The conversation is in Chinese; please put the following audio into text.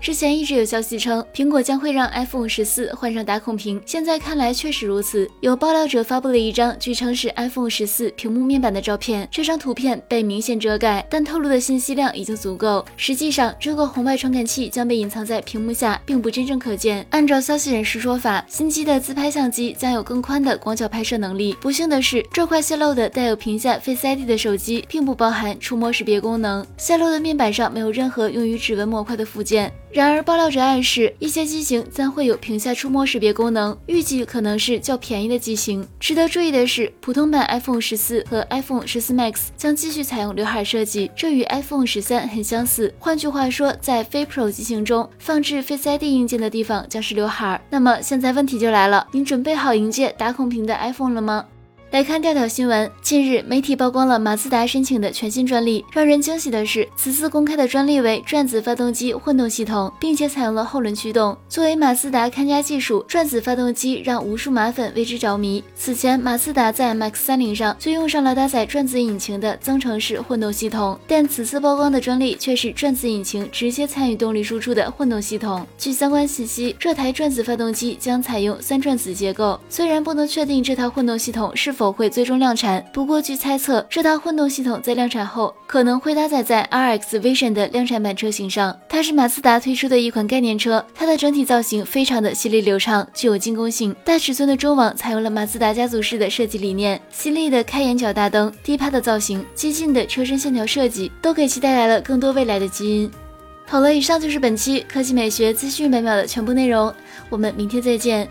之前一直有消息称，苹果将会让 iPhone 十四换上打孔屏，现在看来确实如此。有爆料者发布了一张据称是 iPhone 十四屏幕面板的照片，这张图片被明显遮盖，但透露的信息量已经足够。实际上，这个红外传感器将被隐藏在屏幕下，并不真正可见。按照消息人士说法，新机的自拍相机将有更宽的广角拍摄能力。不幸的是，这块泄露的带有屏下 Face ID 的手机并不包含触摸识别功能，泄露的面板上没有任何用于指纹模块的附件。然而，爆料者暗示一些机型将会有屏下触摸识别功能，预计可能是较便宜的机型。值得注意的是，普通版 iPhone 十四和 iPhone 十四 Max 将继续采用刘海设计，这与 iPhone 十三很相似。换句话说，在非 Pro 机型中，放置 Face ID 硬件的地方将是刘海。那么，现在问题就来了，您准备好迎接打孔屏的 iPhone 了吗？来看调调新闻。近日，媒体曝光了马自达申请的全新专利。让人惊喜的是，此次公开的专利为转子发动机混动系统，并且采用了后轮驱动。作为马自达看家技术，转子发动机让无数马粉为之着迷。此前，马自达在 MX-30 上就用上了搭载转子引擎的增程式混动系统，但此次曝光的专利却是转子引擎直接参与动力输出的混动系统。据相关信息，这台转子发动机将采用三转子结构。虽然不能确定这套混动系统是否否会最终量产。不过，据猜测，这套混动系统在量产后可能会搭载在 RX Vision 的量产版车型上。它是马自达推出的一款概念车，它的整体造型非常的犀利流畅，具有进攻性。大尺寸的中网采用了马自达家族式的设计理念，犀利的开眼角大灯、低趴的造型、激进的车身线条设计，都给其带来了更多未来的基因。好了，以上就是本期科技美学资讯每秒的全部内容，我们明天再见。